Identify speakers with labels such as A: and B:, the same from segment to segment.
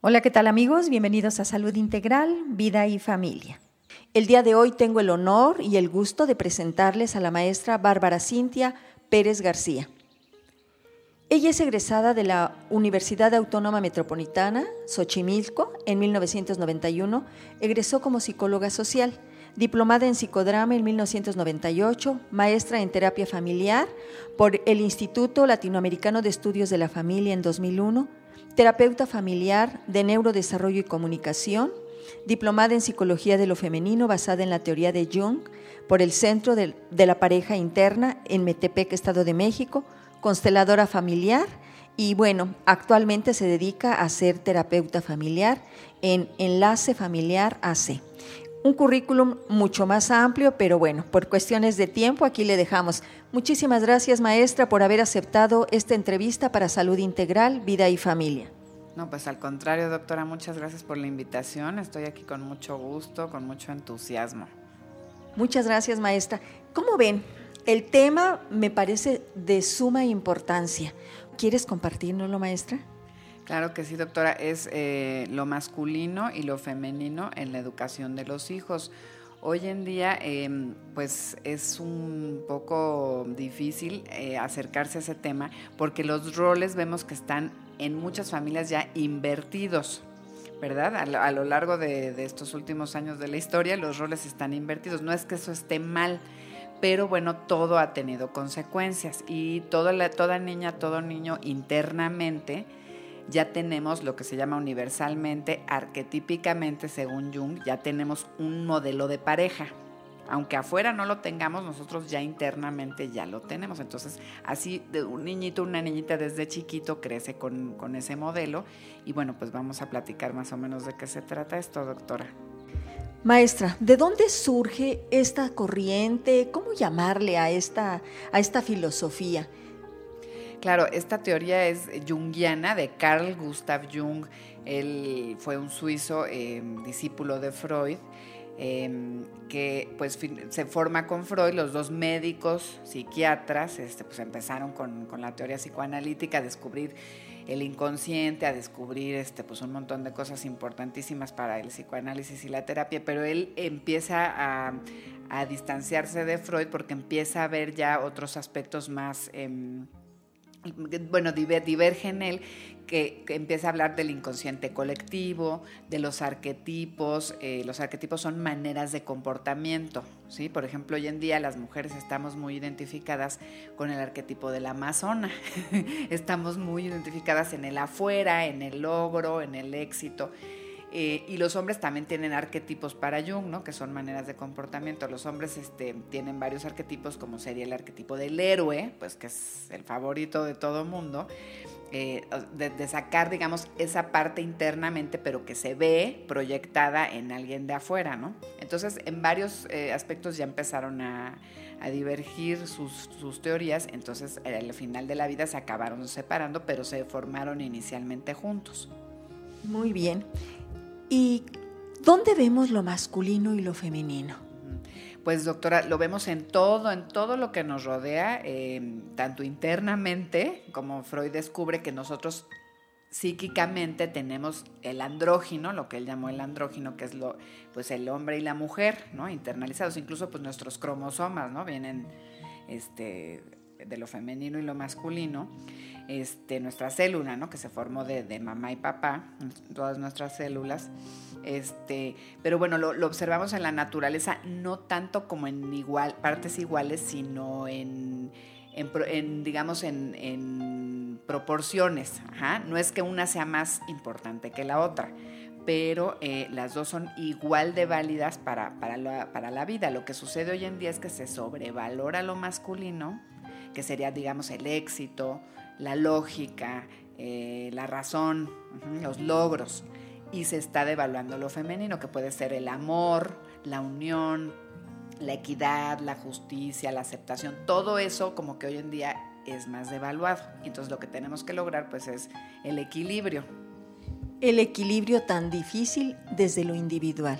A: Hola, ¿qué tal amigos? Bienvenidos a Salud Integral, Vida y Familia. El día de hoy tengo el honor y el gusto de presentarles a la maestra Bárbara Cintia Pérez García. Ella es egresada de la Universidad Autónoma Metropolitana, Xochimilco, en 1991. Egresó como psicóloga social, diplomada en psicodrama en 1998, maestra en terapia familiar por el Instituto Latinoamericano de Estudios de la Familia en 2001, terapeuta familiar de neurodesarrollo y comunicación, diplomada en psicología de lo femenino basada en la teoría de Jung por el Centro de, la Pareja Interna en Metepec, Estado de México, consteladora familiar y bueno, actualmente se dedica a ser terapeuta familiar en Enlace Familiar AC. Un currículum mucho más amplio, pero bueno, por cuestiones de tiempo aquí le dejamos. Muchísimas gracias, maestra, por haber aceptado esta entrevista para Salud Integral, Vida y Familia.
B: No, pues al contrario, doctora, muchas gracias por la invitación. Estoy aquí con mucho gusto, con mucho entusiasmo.
A: Muchas gracias, maestra. ¿Cómo ven? El tema me parece de suma importancia. ¿Quieres compartirnoslo, maestra?
B: Claro que sí, doctora. Es eh, lo masculino y lo femenino en la educación de los hijos. Hoy en día, em, pues es un poco difícil eh, acercarse a ese tema porque los roles vemos que están en muchas familias ya invertidos. ¿verdad? A lo, largo de, estos últimos años de la historia, los roles están invertidos. No es que eso esté mal, pero bueno, todo ha tenido consecuencias y toda, toda niña, todo niño internamente ya tenemos lo que se llama universalmente, arquetípicamente, según Jung, ya tenemos un modelo de pareja. Aunque afuera no lo tengamos, nosotros ya internamente ya lo tenemos. Entonces, así de un niñito, una niñita desde chiquito crece con, con ese modelo. Y bueno, pues vamos a platicar más o menos de qué se trata esto, doctora.
A: Maestra, ¿de dónde surge esta corriente? ¿Cómo llamarle a esta, a esta filosofía?
B: Claro, esta teoría es junguiana de Carl Gustav Jung. Él fue un suizo em, discípulo de Freud. Em, que pues se forma con Freud, los dos médicos, psiquiatras, este, pues empezaron con, con la teoría psicoanalítica a descubrir el inconsciente, a descubrir este, pues un montón de cosas importantísimas para el psicoanálisis y la terapia, pero él empieza a, distanciarse de Freud porque empieza a ver ya otros aspectos más... Em, bueno, diverge en él, que, empieza a hablar del inconsciente colectivo, de los arquetipos. Eh, los arquetipos son maneras de comportamiento. ¿sí? Por ejemplo, hoy en día las mujeres estamos muy identificadas con el arquetipo de la amazona. estamos muy identificadas en el afuera, en el logro, en el éxito. Eh, y los hombres también tienen arquetipos para Jung, ¿no? que son maneras de comportamiento. Los hombres este, tienen varios arquetipos, como sería el arquetipo del héroe, pues que es el favorito de todo mundo, eh, de, sacar, digamos, esa parte internamente, pero que se ve proyectada en alguien de afuera. ¿no? Entonces, en varios eh, aspectos ya empezaron a, a divergir sus, sus, teorías, entonces al final de la vida se acabaron separando, pero se formaron inicialmente juntos.
A: Muy bien. ¿Y dónde vemos lo masculino y lo femenino?
B: Pues doctora, lo vemos en todo, en todo lo que nos rodea, em, tanto internamente, como Freud descubre que nosotros psíquicamente tenemos el andrógino, lo que él llamó el andrógino, que es lo, pues el hombre y la mujer, ¿no? Internalizados, incluso pues nuestros cromosomas, ¿no? Vienen este, de lo femenino y lo masculino este, nuestra célula, ¿no? que se formó de, mamá y papá, todas nuestras células. Este, pero bueno, lo, observamos en la naturaleza, no tanto como en igual, partes iguales, sino en, digamos, en, proporciones. No es que una sea más importante que la otra pero eh, las dos son igual de válidas para, para, la, para, la, vida. Lo que sucede hoy en día es que se sobrevalora lo masculino, que sería, digamos, el éxito, la lógica, eh, la razón, los logros, y se está devaluando lo femenino, que puede ser el amor, la unión, la equidad, la justicia, la aceptación, todo eso como que hoy en día es más devaluado. Entonces lo que tenemos que lograr pues es el equilibrio.
A: El equilibrio tan difícil desde lo individual.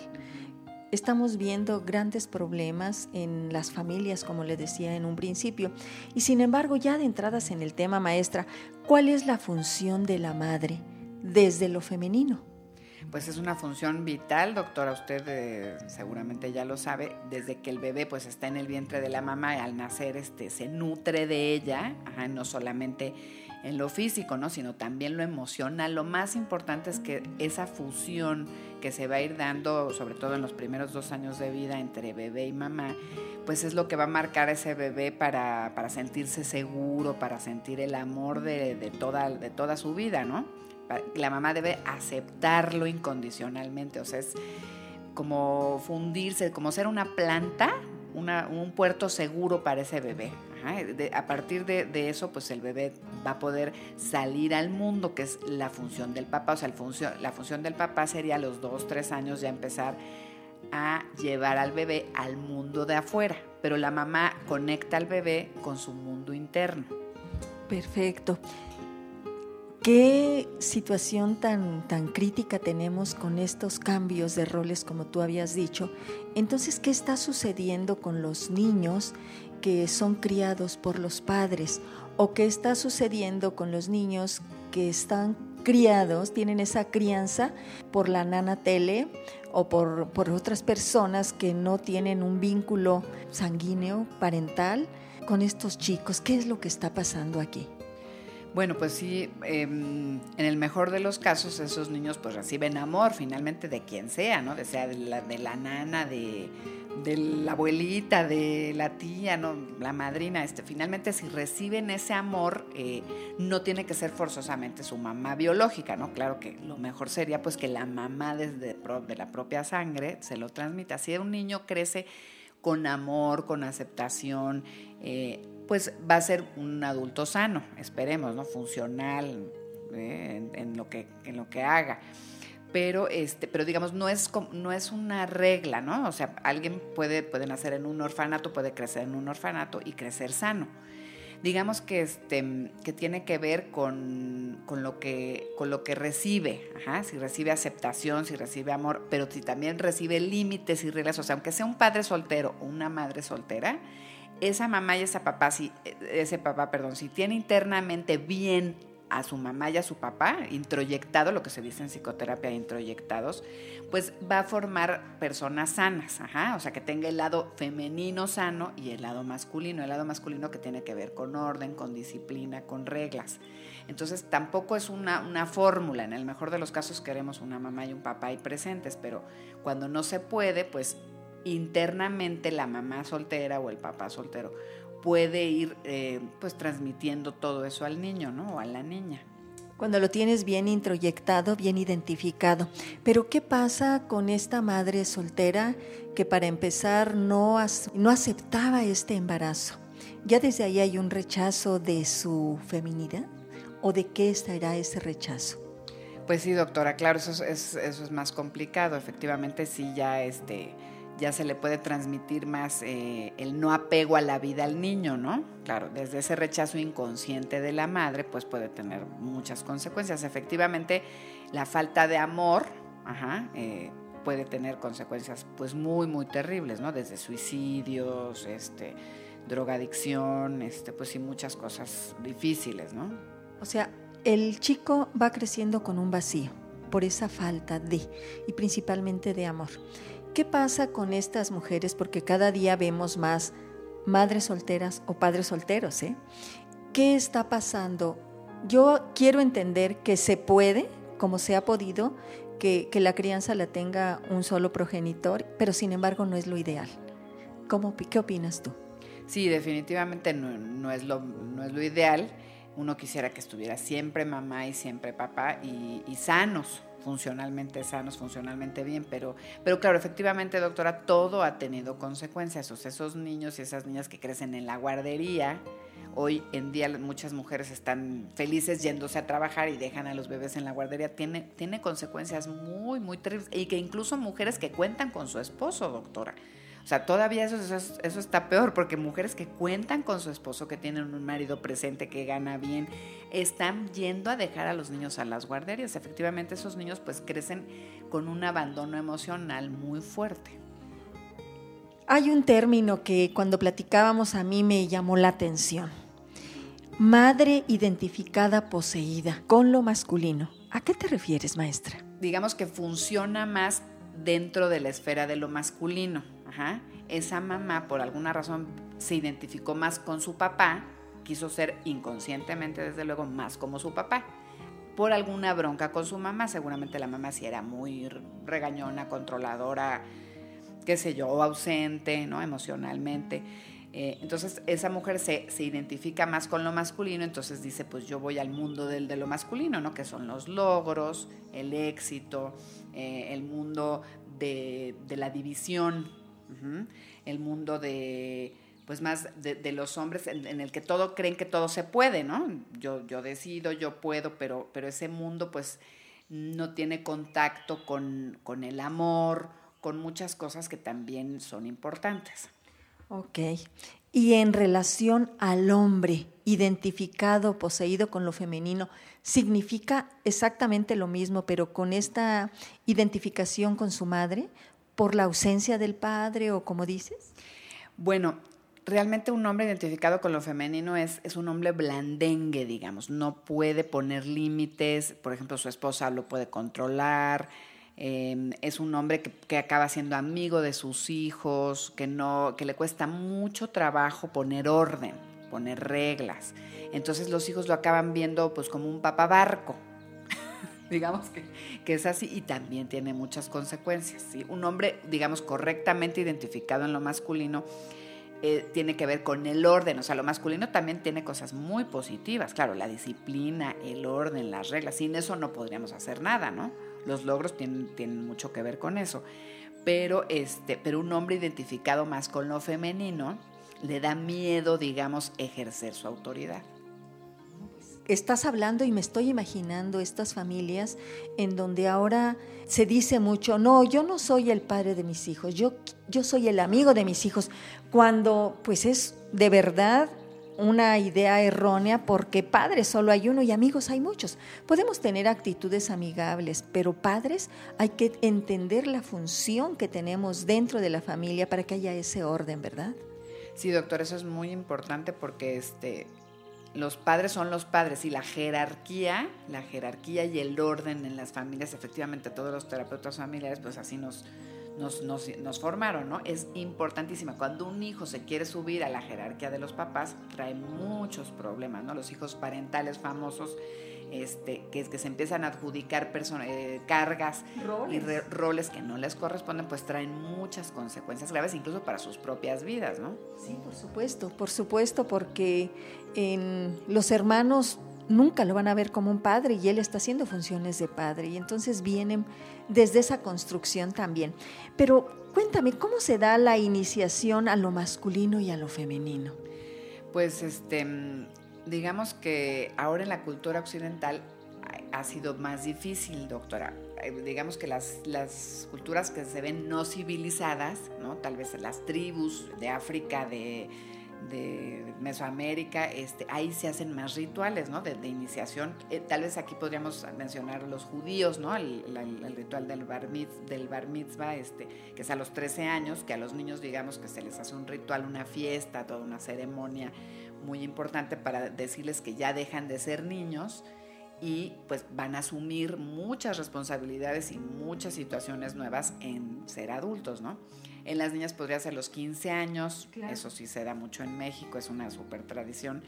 A: Estamos viendo grandes problemas en las familias, como le decía en un principio, y sin embargo ya de entradas en el tema maestra, ¿cuál es la función de la madre desde lo femenino.
B: Pues es una función vital, doctora, usted eh, seguramente ya lo sabe, desde que el bebé pues está en el vientre de la mamá y al nacer este, se nutre de ella, no solamente en lo físico, ¿no? sino también lo emocional. Lo más importante es que esa fusión que se va a ir dando, sobre todo en los primeros dos años de vida entre bebé y mamá, pues es lo que va a marcar a ese bebé para, sentirse seguro, para sentir el amor de, toda, de toda su vida, ¿no? La mamá debe aceptarlo incondicionalmente, o sea, es como fundirse, como ser una planta, un puerto seguro para ese bebé a partir de, eso, pues el bebé va a poder salir al mundo, que es la función del papá. O sea, la función del papá sería a los dos, tres años ya empezar a llevar al bebé al mundo de afuera. Pero la mamá conecta al bebé con su mundo interno.
A: Perfecto. ¿Qué situación tan, tan crítica tenemos con estos cambios de roles como tú habías dicho? Entonces, ¿qué está sucediendo con los niños que son criados por los padres o qué está sucediendo con los niños que están criados, tienen esa crianza por la nana tele o por, por otras personas que no tienen un vínculo sanguíneo, parental, con estos chicos. ¿Qué es lo que está pasando aquí?
B: Bueno, pues sí, em, en el mejor de los casos esos niños pues reciben amor finalmente de quien sea, ¿no? De sea de la, de la nana, de, de la abuelita, de la tía, no, la madrina, este, finalmente si reciben ese amor, eh, no tiene que ser forzosamente su mamá biológica, ¿no? Claro que lo mejor sería pues que la mamá desde de la propia sangre se lo transmita. Si un niño crece con amor, con aceptación, eh, pues va a ser un adulto sano, esperemos, ¿no? Funcional eh, en, lo que, en lo que haga pero este pero digamos no es no es una regla no o sea alguien puede puede nacer en un orfanato puede crecer en un orfanato y crecer sano. Digamos que este que tiene que ver con, con lo que con lo que recibe si recibe aceptación si recibe amor pero si también recibe límites y reglas o sea aunque sea un padre soltero o una madre soltera esa mamá y esa papá si ese papá perdón si tiene internamente bien a su mamá y a su papá, introyectado, lo que se dice en psicoterapia, introyectados, pues va a formar personas sanas, o sea, que tenga el lado femenino sano y el lado masculino, el lado masculino que tiene que ver con orden, con disciplina, con reglas. Entonces tampoco es una, una fórmula, en el mejor de los casos queremos una mamá y un papá ahí presentes, pero cuando no se puede, pues internamente la mamá soltera o el papá soltero puede ir eh, pues transmitiendo todo eso al niño, ¿no? O a la niña.
A: Cuando lo tienes bien introyectado, bien identificado. Pero ¿qué pasa con esta madre soltera que para empezar no, no aceptaba este embarazo? ¿Ya desde ahí hay un rechazo de su feminidad? ¿O de qué estará ese rechazo?
B: Pues sí, doctora, claro, eso es, eso es más complicado. Efectivamente, sí, ya este ya se le puede transmitir más eh, el no apego a la vida al niño, ¿no? Claro, desde ese rechazo inconsciente de la madre, pues puede tener muchas consecuencias. Efectivamente, la falta de amor, eh, puede tener consecuencias pues muy, muy terribles, ¿no? Desde suicidios, este, drogadicción, este, pues sí, muchas cosas difíciles, ¿no?
A: O sea, el chico va creciendo con un vacío por esa falta de, y principalmente de amor. ¿Qué pasa con estas mujeres? Porque cada día vemos más madres solteras o padres solteros. ¿eh? ¿Qué está pasando? Yo quiero entender que se puede, como se ha podido, que, la crianza la tenga un solo progenitor, pero sin embargo no es lo ideal. ¿Cómo, ¿Qué opinas tú?
B: Sí, definitivamente no, es, lo, no es lo ideal. Uno quisiera que estuviera siempre mamá y siempre papá y, y sanos, funcionalmente sanos, funcionalmente bien, pero, pero claro, efectivamente, doctora, todo ha tenido consecuencias. O sea, esos niños y esas niñas que crecen en la guardería, hoy en día muchas mujeres están felices yéndose a trabajar y dejan a los bebés en la guardería, tiene, tiene consecuencias muy, muy terribles. Y que incluso mujeres que cuentan con su esposo, doctora. O sea, todavía eso, eso, está peor, porque mujeres que cuentan con su esposo, que tienen un marido presente, que gana bien, están yendo a dejar a los niños a las guarderías. Efectivamente, esos niños pues crecen con un abandono emocional muy fuerte.
A: Hay un término que cuando platicábamos a mí me llamó la atención. Madre identificada poseída con lo masculino. ¿A qué te refieres, maestra?
B: Digamos que funciona más dentro de la esfera de lo masculino. Esa mamá, por alguna razón, se identificó más con su papá, quiso ser inconscientemente, desde luego, más como su papá. Por alguna bronca con su mamá, seguramente la mamá sí era muy regañona, controladora, qué sé yo, ausente, ¿no? Emocionalmente. Eh, entonces esa mujer se, identifica más con lo masculino, entonces dice, pues yo voy al mundo del, de lo masculino, ¿no? Que son los logros, el éxito, eh, el mundo de, la división, el mundo de pues más de, los hombres en, el que todo creen que todo se puede, ¿no? Yo, yo decido, yo puedo, pero, pero ese mundo pues no tiene contacto con, con el amor, con muchas cosas que también son importantes.
A: Ok. Y en relación al hombre identificado, poseído con lo femenino, significa exactamente lo mismo, pero con esta identificación con su madre, por la ausencia del padre o como dices?
B: Bueno, realmente un hombre identificado con lo femenino es, es un hombre blandengue, digamos, no puede poner límites, por ejemplo, su esposa lo puede controlar, Em, es un hombre que, acaba siendo amigo de sus hijos, que, no, que le cuesta mucho trabajo poner orden, poner reglas. Entonces los hijos lo acaban viendo pues como un papá barco. digamos que, que, es así y también tiene muchas consecuencias. ¿sí? Un hombre, digamos, correctamente identificado en lo masculino, eh, tiene que ver con el orden. O sea, lo masculino también tiene cosas muy positivas. Claro, la disciplina, el orden, las reglas. Sin eso no podríamos hacer nada, ¿no? Los logros tienen, tienen mucho que ver con eso. Pero, este, pero un hombre identificado más con lo femenino le da miedo, digamos, ejercer su autoridad.
A: Estás hablando y me estoy imaginando estas familias en donde ahora se dice mucho, no, yo no soy el padre de mis hijos, yo, yo soy el amigo de mis hijos, cuando pues es de verdad una idea errónea porque padres solo hay uno y amigos hay muchos. Podemos tener actitudes amigables, pero padres hay que entender la función que tenemos dentro de la familia para que haya ese orden, ¿verdad?
B: Sí, doctor, eso es muy importante porque este los padres son los padres y la jerarquía, la jerarquía y el orden en las familias, efectivamente todos los terapeutas familiares pues así nos nos, nos, formaron, ¿no? Es importantísima. Cuando un hijo se quiere subir a la jerarquía de los papás, trae muchos problemas, ¿no? Los hijos parentales famosos, este, que, que se empiezan a adjudicar eh, cargas y roles que no les corresponden, pues traen muchas consecuencias graves, incluso para sus propias vidas, ¿no?
A: Sí, por supuesto, por supuesto, porque los hermanos nunca lo van a ver como un padre y él está haciendo funciones de padre y entonces vienen desde esa construcción también. Pero cuéntame, ¿cómo se da la iniciación a lo masculino y a lo femenino?
B: Pues este, digamos que ahora en la cultura occidental ha sido más difícil, doctora. Eh, digamos que las, las culturas que se ven no civilizadas, ¿no? tal vez las tribus de África, de de Mesoamérica, este, ahí se hacen más rituales, ¿no? De, iniciación. Eh, tal vez aquí podríamos mencionar los judíos, ¿no? El, ritual del bar, del bar mitzvah, este, que es a los 13 años, que a los niños digamos que se les hace un ritual, una fiesta, toda una ceremonia muy importante para decirles que ya dejan de ser niños y pues van a asumir muchas responsabilidades y muchas situaciones nuevas en ser adultos, ¿no? En las niñas podría ser los 15 años, eso sí se da mucho en México, es una super tradición,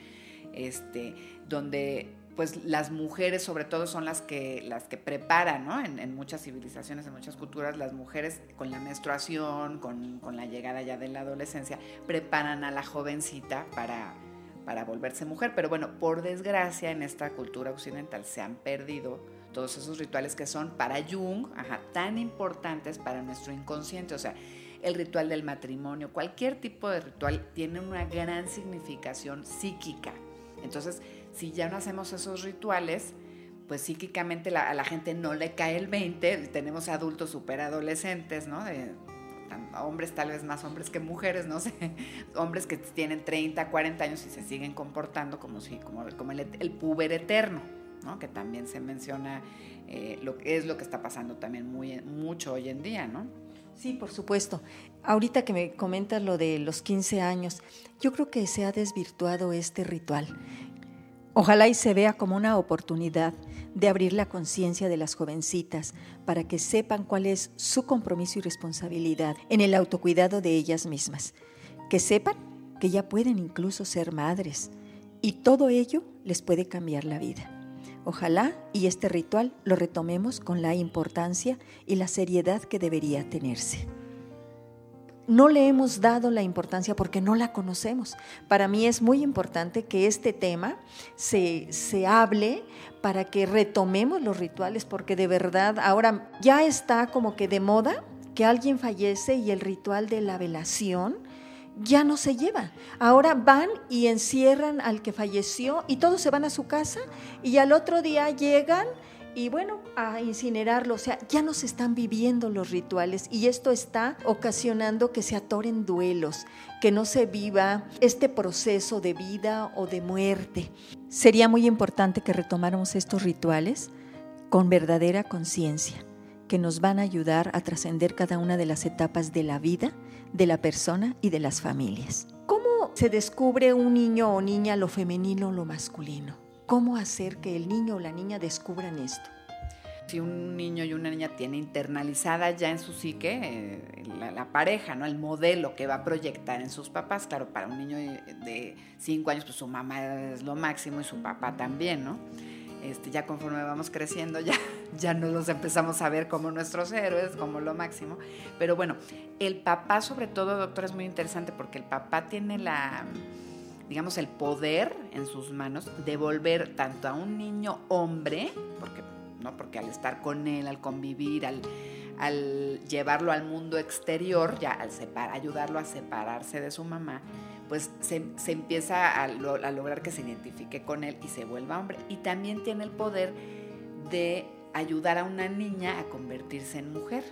B: este, donde pues las mujeres sobre todo son las que, las que preparan, ¿no? En, muchas civilizaciones, en muchas culturas, las mujeres con la menstruación, con, la llegada ya de la adolescencia, preparan a la jovencita para, para volverse mujer. Pero bueno, por desgracia en esta cultura occidental se han perdido todos esos rituales que son para Jung, tan importantes para nuestro inconsciente. O sea, el ritual del matrimonio, cualquier tipo de ritual tiene una gran significación psíquica. Entonces, si ya no hacemos esos rituales, pues psíquicamente a la gente no le cae el 20, tenemos adultos superadolescentes, ¿no? Hombres tal vez más hombres que mujeres, no sé, hombres que tienen 30, 40 años y se siguen comportando como si, como, como el, puber eterno, ¿no? Que también se menciona eh, lo es lo que está pasando también muy, mucho hoy en día, ¿no?
A: Sí, por supuesto. Ahorita que me comentas lo de los 15 años, yo creo que se ha desvirtuado este ritual. Ojalá y se vea como una oportunidad de abrir la conciencia de las jovencitas para que sepan cuál es su compromiso y responsabilidad en el autocuidado de ellas mismas. Que sepan que ya pueden incluso ser madres y todo ello les puede cambiar la vida. Ojalá y este ritual lo retomemos con la importancia y la seriedad que debería tenerse no le hemos dado la importancia porque no la conocemos. Para mí es muy importante que este tema se, se, hable para que retomemos los rituales, porque de verdad ahora ya está como que de moda que alguien fallece y el ritual de la velación ya no se lleva. Ahora van y encierran al que falleció y todos se van a su casa y al otro día llegan y bueno, a incinerarlo. O sea, ya no se están viviendo los rituales y esto está ocasionando que se atoren duelos, que no se viva este proceso de vida o de muerte. Sería muy importante que retomáramos estos rituales con verdadera conciencia, que nos van a ayudar a trascender cada una de las etapas de la vida, de la persona y de las familias. ¿Cómo se descubre un niño o niña lo femenino o lo masculino? ¿Cómo hacer que el niño o la niña descubran esto?
B: Si un niño y una niña tienen internalizada ya en su psique eh, la, pareja, ¿no? El modelo que va a proyectar en sus papás. Claro, para un niño de 5 años, pues su mamá es lo máximo y su papá también, ¿no? Este, ya conforme vamos creciendo, ya, ya nos los empezamos a ver como nuestros héroes, como lo máximo. Pero bueno, el papá sobre todo, doctor, es muy interesante porque el papá tiene la digamos, el poder en sus manos de volver tanto a un niño hombre, porque, ¿no? porque al estar con él, al convivir, al, llevarlo al mundo exterior, ya al separ, ayudarlo a separarse de su mamá, pues se, empieza a, a lograr que se identifique con él y se vuelva hombre. Y también tiene el poder de ayudar a una niña a convertirse en mujer.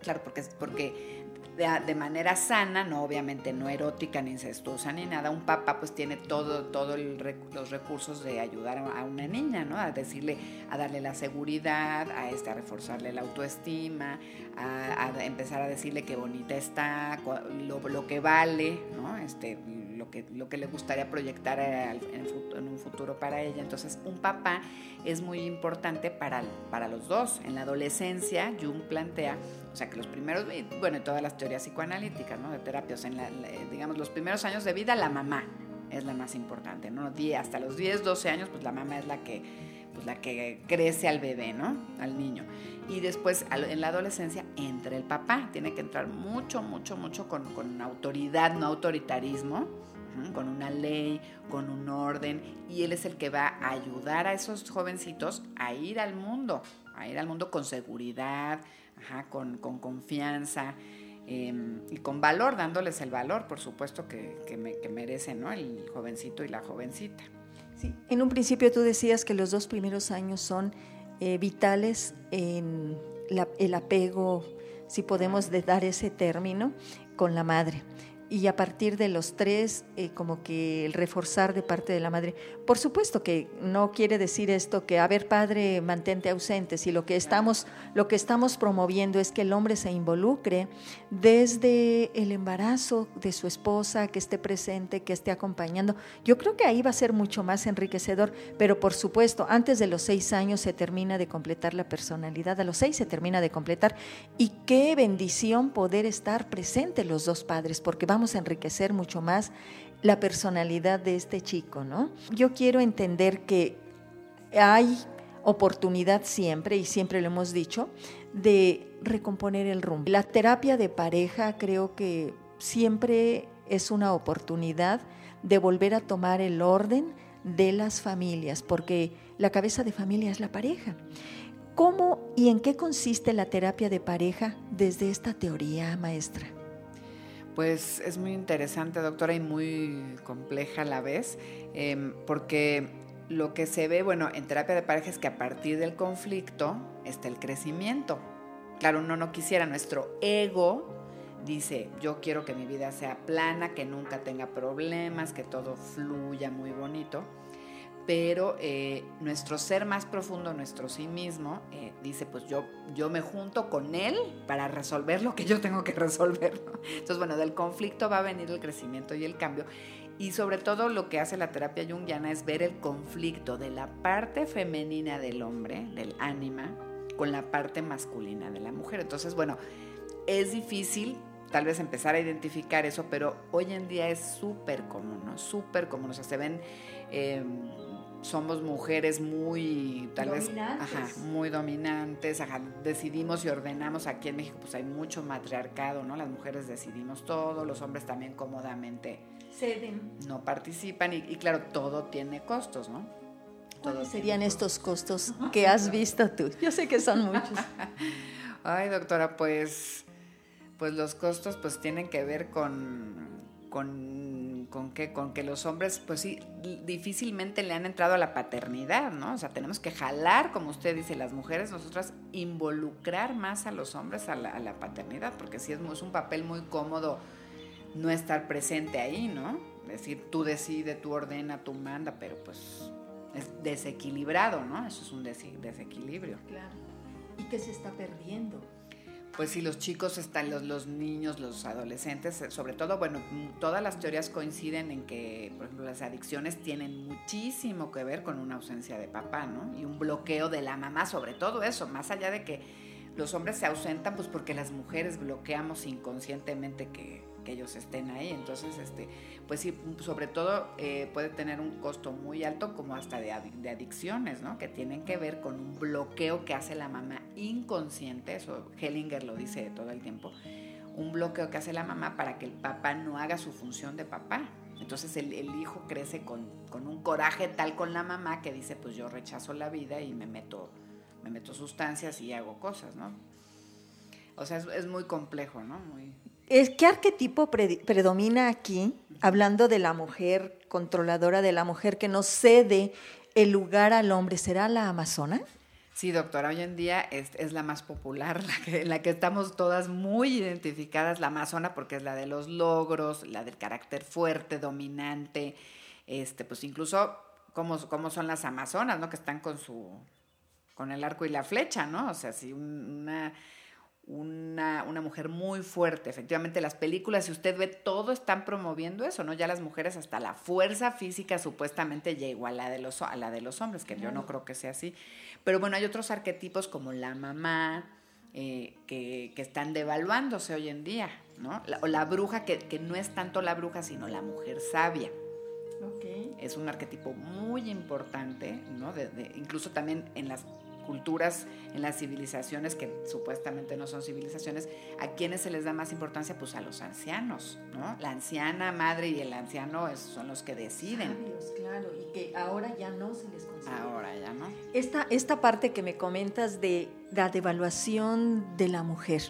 B: Claro, porque, porque de, manera sana, no obviamente no erótica ni incestuosa ni nada, un papá pues tiene todo, todo los recursos de ayudar a una niña, ¿no? A decirle, a darle la seguridad, a, este, a reforzarle la autoestima, a, empezar a decirle qué bonita está, lo, lo que vale, ¿no? Este, lo que, lo que le gustaría proyectar en, un futuro para ella. Entonces, un papá es muy importante para, para los dos. En la adolescencia, Jung plantea, o sea, que los primeros, bueno, en todas las teorías psicoanalíticas, ¿no? De terapias, en la, digamos, los primeros años de vida, la mamá es la más importante, ¿no? Hasta los 10, 12 años, pues la mamá es la que, pues la que crece al bebé, ¿no? Al niño. Y después, en la adolescencia, entra el papá. Tiene que entrar mucho, mucho, mucho con, con autoridad, no autoritarismo, con una ley, con un orden, y él es el que va a ayudar a esos jovencitos a ir al mundo, a ir al mundo con seguridad, con, confianza em, y con valor, dándoles el valor, por supuesto, que, que, merecen ¿no? el jovencito y la jovencita.
A: Sí. En un principio tú decías que los dos primeros años son eh, vitales en el apego, si podemos dar ese término, con la madre y a partir de los tres, eh, como que el reforzar de parte de la madre. Por supuesto que no quiere decir esto que, a ver, padre, mantente ausente, si lo que estamos, lo que estamos promoviendo es que el hombre se involucre desde el embarazo de su esposa, que esté presente, que esté acompañando. Yo creo que ahí va a ser mucho más enriquecedor, pero por supuesto, antes de los seis años se termina de completar la personalidad, a los seis se termina de completar. Y qué bendición poder estar presente los dos padres, porque vamos enriquecer mucho más la personalidad de este chico, ¿no? Yo quiero entender que hay oportunidad siempre, y siempre lo hemos dicho, de recomponer el rumbo. La terapia de pareja creo que siempre es una oportunidad de volver a tomar el orden de las familias, porque la cabeza de familia es la pareja. ¿Cómo y en qué consiste la terapia de pareja desde esta teoría, maestra?
B: Pues es muy interesante, doctora, y muy compleja a la vez, em, porque lo que se ve, bueno, en terapia de pareja es que a partir del conflicto está el crecimiento. Claro, uno no quisiera, nuestro ego dice, yo quiero que mi vida sea plana, que nunca tenga problemas, que todo fluya muy bonito pero eh, nuestro ser más profundo, nuestro sí mismo, eh, dice, pues yo, yo me junto con él para resolver lo que yo tengo que resolver. Entonces, bueno, del conflicto va a venir el crecimiento y el cambio. Y sobre todo lo que hace la terapia junguiana es ver el conflicto de la parte femenina del hombre, del ánima, con la parte masculina de la mujer. Entonces, bueno, es difícil tal vez empezar a identificar eso, pero hoy en día es súper común, ¿no? Súper común. O sea, se ven, em, somos mujeres muy, tal vez, ajá, muy dominantes, ajá, decidimos y ordenamos. Aquí en México, pues hay mucho matriarcado, ¿no? Las mujeres decidimos todo, los hombres también cómodamente
A: ceden.
B: No participan y, claro, todo tiene costos, ¿no?
A: ¿Cuáles serían estos costos que has visto tú? Yo sé que son muchos.
B: Ay, doctora, pues pues los costos pues tienen que ver con, con, con, que, con que los hombres pues sí difícilmente le han entrado a la paternidad, ¿no? O sea, tenemos que jalar, como usted dice, las mujeres, nosotras involucrar más a los hombres a la, paternidad, porque sí es, un papel muy cómodo no estar presente ahí, ¿no? Es decir, tú decides, tú ordena, tú manda, pero pues es desequilibrado, ¿no? Eso es un desequilibrio.
A: Claro. ¿Y qué se está perdiendo?
B: Pues si los chicos están, los, los niños, los adolescentes, eh, sobre todo, bueno, todas las teorías coinciden en que, por ejemplo, las adicciones tienen muchísimo que ver con una ausencia de papá, ¿no? Y un bloqueo de la mamá, sobre todo eso, más allá de que los hombres se ausentan, pues porque las mujeres bloqueamos inconscientemente que, que ellos estén ahí. Entonces, este, pues sí, sobre todo eh, puede tener un costo muy alto como hasta de, adicciones, ¿no? Que tienen que ver con un bloqueo que hace la mamá inconsciente, eso Hellinger lo dice todo el tiempo, un bloqueo que hace la mamá para que el papá no haga su función de papá. Entonces el, el hijo crece con, con, un coraje tal con la mamá que dice, pues yo rechazo la vida y me meto, me meto sustancias y hago cosas, ¿no? O sea, es, es muy complejo, ¿no? Muy...
A: ¿Qué arquetipo predomina aquí, hablando de la mujer controladora, de la mujer que no cede el lugar al hombre? ¿Será la amazona?
B: Sí, doctora, hoy en día es, la más popular, la que, la que estamos todas muy identificadas, la amazona, porque es la de los logros, la del carácter fuerte, dominante, este, pues incluso cómo, cómo son las amazonas, ¿no? Que están con su, con el arco y la flecha, ¿no? O sea, si una una, una, mujer muy fuerte. Efectivamente, las películas, si usted ve, todo están promoviendo eso, ¿no? Ya las mujeres hasta la fuerza física supuestamente llegó a la de los, a la de los hombres, que yo no creo que sea así. Pero bueno, hay otros arquetipos como la mamá, eh, que, que, están devaluándose hoy en día, ¿no? o la bruja, que, que, no es tanto la bruja, sino la mujer sabia. Okay. Es un arquetipo muy importante, ¿no? de, incluso también en las culturas, en las civilizaciones que supuestamente no son civilizaciones, ¿a quiénes se les da más importancia? Pues a los ancianos, ¿no? La anciana madre y el anciano son los que deciden.
A: claro, y que ahora ya no se les considera.
B: Ahora ya no.
A: Esta, esta parte que me comentas de la devaluación de la mujer,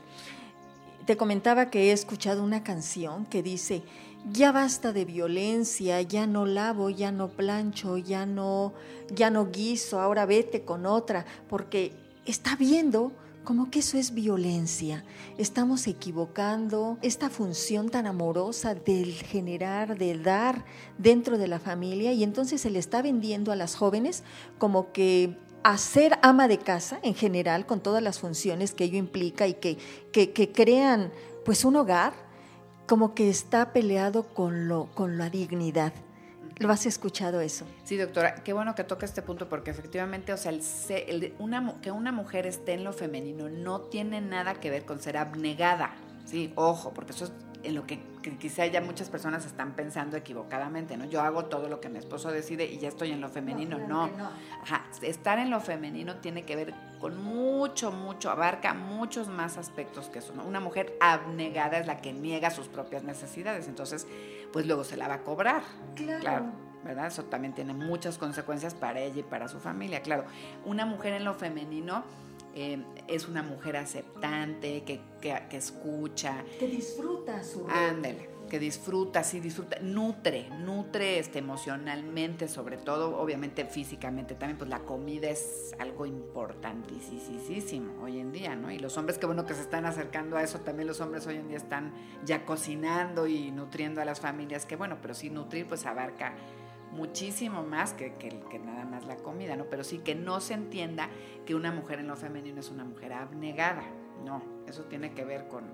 A: te comentaba que he escuchado una canción que dice, ya basta de violencia, ya no lavo, ya no plancho, ya no, ya no guiso, ahora vete con otra, porque está viendo como que eso es violencia. Estamos equivocando esta función tan amorosa del generar, del dar dentro de la familia y entonces se le está vendiendo a las jóvenes como que hacer ama de casa en general con todas las funciones que ello implica y que, que, que crean pues un hogar como que está peleado con, lo, con la dignidad. ¿Lo has escuchado eso?
B: Sí, doctora, qué bueno que toca este punto porque efectivamente, o sea, el, una, que una mujer esté en lo femenino no tiene nada que ver con ser abnegada, sí, ojo, porque eso es en lo que, quizá ya muchas personas están pensando equivocadamente, ¿no? Yo hago todo lo que mi esposo decide y ya estoy en lo femenino. No, Ajá. estar en lo femenino tiene que ver con mucho, mucho, abarca muchos más aspectos que eso, ¿no? Una mujer abnegada es la que niega sus propias necesidades, entonces, pues luego se la va a cobrar. claro. ¿verdad? Eso también tiene muchas consecuencias para ella y para su familia. Claro, una mujer en lo femenino eh, es una mujer aceptante, que, que, escucha.
A: Que disfruta su
B: Ándale, que disfruta, sí, disfruta, nutre, nutre este, emocionalmente, sobre todo, obviamente físicamente también, pues la comida es algo importantísimo hoy en día, ¿no? Y los hombres, que bueno que se están acercando a eso, también los hombres hoy en día están ya cocinando y nutriendo a las familias, que bueno, pero sí nutrir pues abarca muchísimo más que, que, nada más la comida, ¿no? Pero sí que no se entienda que una mujer en lo femenino es una mujer abnegada, no, eso tiene que ver con,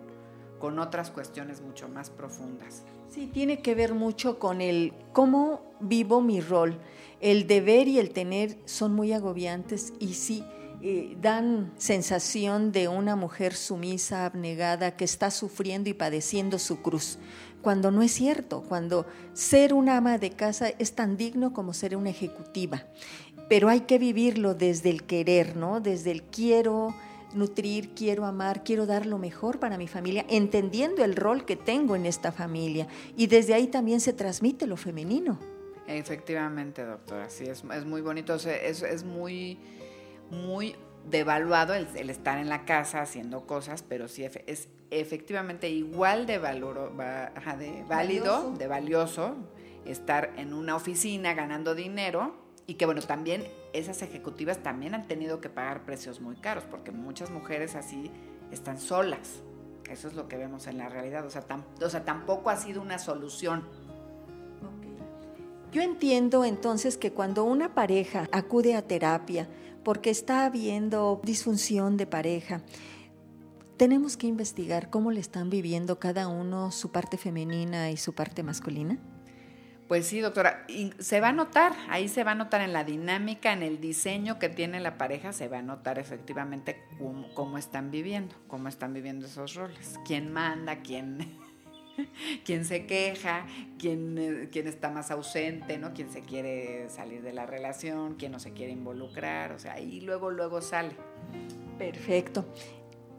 B: con otras cuestiones mucho más profundas.
A: Sí, tiene que ver mucho con el cómo vivo mi rol. El deber y el tener son muy agobiantes y sí, eh, dan sensación de una mujer sumisa, abnegada, que está sufriendo y padeciendo su cruz, cuando no es cierto, cuando ser una ama de casa es tan digno como ser una ejecutiva, pero hay que vivirlo desde el querer, ¿no? Desde el quiero nutrir, quiero amar, quiero dar lo mejor para mi familia, entendiendo el rol que tengo en esta familia. Y desde ahí también se transmite lo femenino.
B: Efectivamente, doctora, sí, es, muy bonito, es, es muy muy devaluado el, estar en la casa haciendo cosas, pero sí es efectivamente igual de, valor, de válido, de valioso estar en una oficina ganando dinero y que bueno, también esas ejecutivas también han tenido que pagar precios muy caros porque muchas mujeres así están solas. Eso es lo que vemos en la realidad, o sea, o sea tampoco ha sido una solución.
A: Yo entiendo entonces que cuando una pareja acude a terapia, porque está habiendo disfunción de pareja. Tenemos que investigar cómo le están viviendo cada uno su parte femenina y su parte masculina.
B: Pues sí, doctora, y se va a notar, ahí se va a notar en la dinámica, en el diseño que tiene la pareja, se va a notar efectivamente cómo, están viviendo, cómo están viviendo esos roles, quién manda, quién, quién se queja, quién, eh, quién, está más ausente, ¿no? Quién se quiere salir de la relación, quién no se quiere involucrar, o sea, ahí luego, luego sale.
A: Perfecto.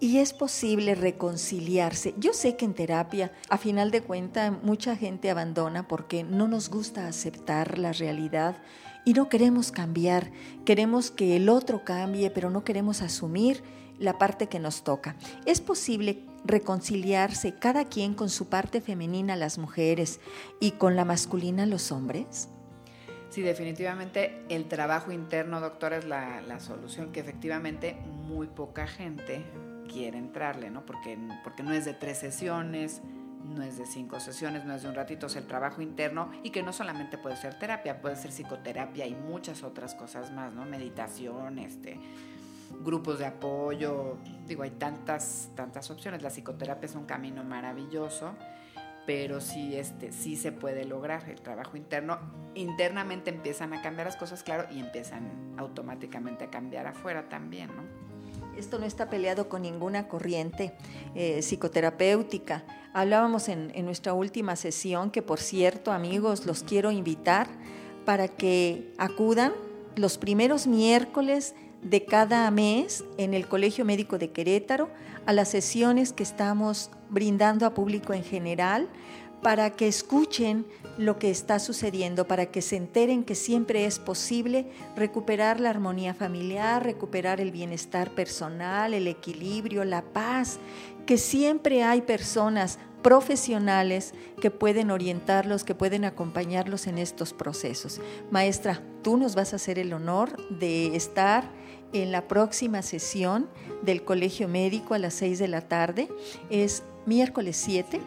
A: Y es posible reconciliarse. Yo sé que en terapia, a final de cuentas, mucha gente abandona porque no nos gusta aceptar la realidad y no queremos cambiar. Queremos que el otro cambie, pero no queremos asumir la parte que nos toca. Es posible reconciliarse cada quien con su parte femenina las mujeres y con la masculina los hombres?
B: Sí, definitivamente el trabajo interno, doctora, es la, solución que efectivamente muy poca gente quiere entrarle, ¿no? Porque, porque no es de tres sesiones, no es de cinco sesiones, no es de un ratito, es el trabajo interno y que no solamente puede ser terapia, puede ser psicoterapia y muchas otras cosas más, ¿no? Meditación, este, grupos de apoyo, digo, hay tantas, tantas opciones. La psicoterapia es un camino maravilloso, pero sí, este, sí se puede lograr el trabajo interno. Internamente empiezan a cambiar las cosas, claro, y empiezan automáticamente a cambiar afuera también, ¿no?
A: Esto no está peleado con ninguna corriente eh, psicoterapéutica. Hablábamos en, en nuestra última sesión, que por cierto, amigos, los quiero invitar para que acudan los primeros miércoles de cada mes en el Colegio Médico de Querétaro a las sesiones que estamos brindando a público en general para que escuchen lo que está sucediendo, para que se enteren que siempre es posible recuperar la armonía familiar, recuperar el bienestar personal, el equilibrio, la paz, que siempre hay personas profesionales que pueden orientarlos, que pueden acompañarlos en estos procesos. Maestra, tú nos vas a hacer el honor de estar en la próxima sesión del Colegio Médico a las 6 de la tarde. Es miércoles 7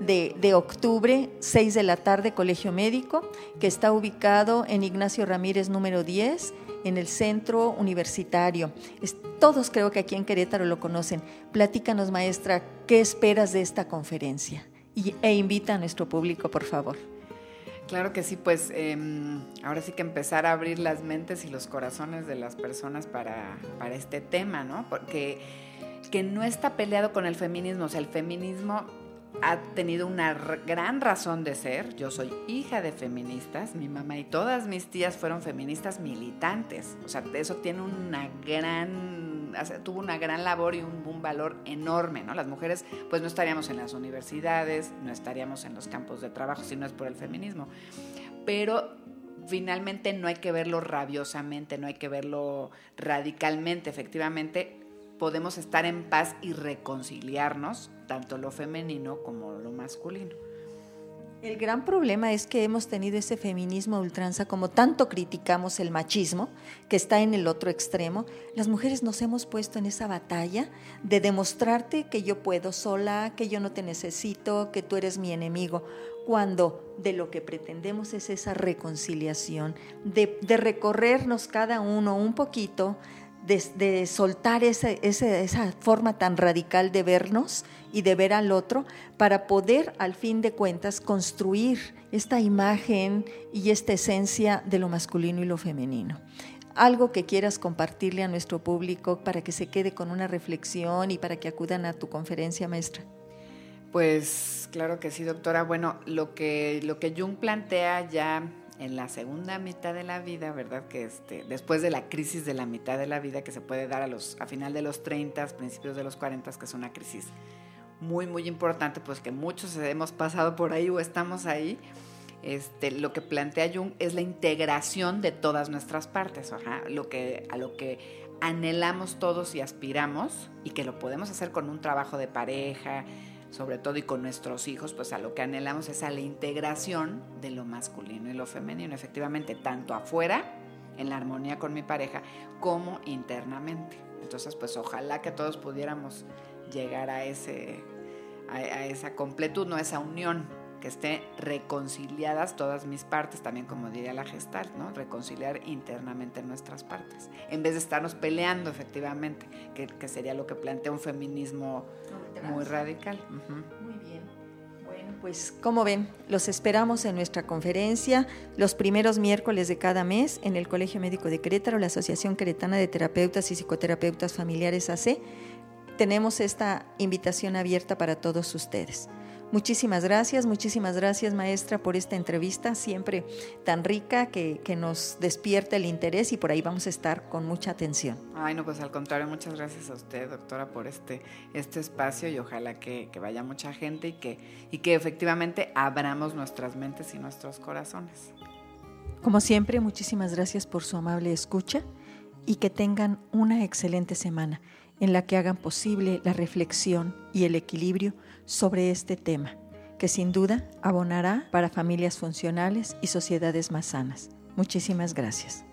A: de, octubre, 6 de la tarde, Colegio Médico, que está ubicado en Ignacio Ramírez número 10, en el centro universitario. todos creo que aquí en Querétaro lo conocen. Platícanos, maestra, ¿qué esperas de esta conferencia? Y, e invita a nuestro público, por favor.
B: Claro que sí, pues em, ahora sí que empezar a abrir las mentes y los corazones de las personas para, para este tema, ¿no? Porque que no está peleado con el feminismo, o sea, el feminismo ha tenido una gran razón de ser. Yo soy hija de feministas, mi mamá y todas mis tías fueron feministas militantes, o sea, eso tiene una gran tuvo una gran labor y un, un, valor enorme, ¿no? Las mujeres pues no estaríamos en las universidades, no estaríamos en los campos de trabajo si no es por el feminismo. Pero finalmente no hay que verlo rabiosamente, no hay que verlo radicalmente, efectivamente podemos estar en paz y reconciliarnos, tanto lo femenino como lo masculino.
A: El gran problema es que hemos tenido ese feminismo ultranza, como tanto criticamos el machismo, que está en el otro extremo, las mujeres nos hemos puesto en esa batalla de demostrarte que yo puedo sola, que yo no te necesito, que tú eres mi enemigo, cuando de lo que pretendemos es esa reconciliación, de, de recorrernos cada uno un poquito, de, soltar esa, esa, forma tan radical de vernos y de ver al otro para poder, al fin de cuentas, construir esta imagen y esta esencia de lo masculino y lo femenino. Algo que quieras compartirle a nuestro público para que se quede con una reflexión y para que acudan a tu conferencia, maestra.
B: Pues claro que sí, doctora. Bueno, lo que, lo que Jung plantea ya en la segunda mitad de la vida, ¿verdad? Que este, después de la crisis de la mitad de la vida que se puede dar a, los, a final de los 30, principios de los 40, que es una crisis muy, muy importante, pues que muchos hemos pasado por ahí o estamos ahí. Este, lo que plantea Jung es la integración de todas nuestras partes, lo que, a lo que anhelamos todos y aspiramos y que lo podemos hacer con un trabajo de pareja, sobre todo y con nuestros hijos, pues a lo que anhelamos es a la integración de lo masculino y lo femenino, efectivamente, tanto afuera, en la armonía con mi pareja, como internamente. Entonces, pues ojalá que todos pudiéramos llegar a, ese, a, esa completud, no a esa unión que esté reconciliadas todas mis partes, también como diría la gestal, ¿no? Reconciliar internamente nuestras partes, en vez de estarnos peleando efectivamente, que, sería lo que plantea un feminismo muy radical.
A: Muy bien. Bueno, pues como ven, los esperamos en nuestra conferencia los primeros miércoles de cada mes en el Colegio Médico de Querétaro, la Asociación Queretana de Terapeutas y Psicoterapeutas Familiares AC. Tenemos esta invitación abierta para todos ustedes. Muchísimas gracias, muchísimas gracias maestra por esta entrevista, siempre tan rica que, nos despierta el interés y por ahí vamos a estar con mucha atención.
B: Ay, no, pues al contrario, muchas gracias a usted, doctora, por este, este espacio y ojalá que, que vaya mucha gente y que, y que efectivamente abramos nuestras mentes y nuestros corazones.
A: Como siempre, muchísimas gracias por su amable escucha y que tengan una excelente semana en la que hagan posible la reflexión y el equilibrio sobre este tema, que sin duda abonará para familias funcionales y sociedades más sanas. Muchísimas gracias.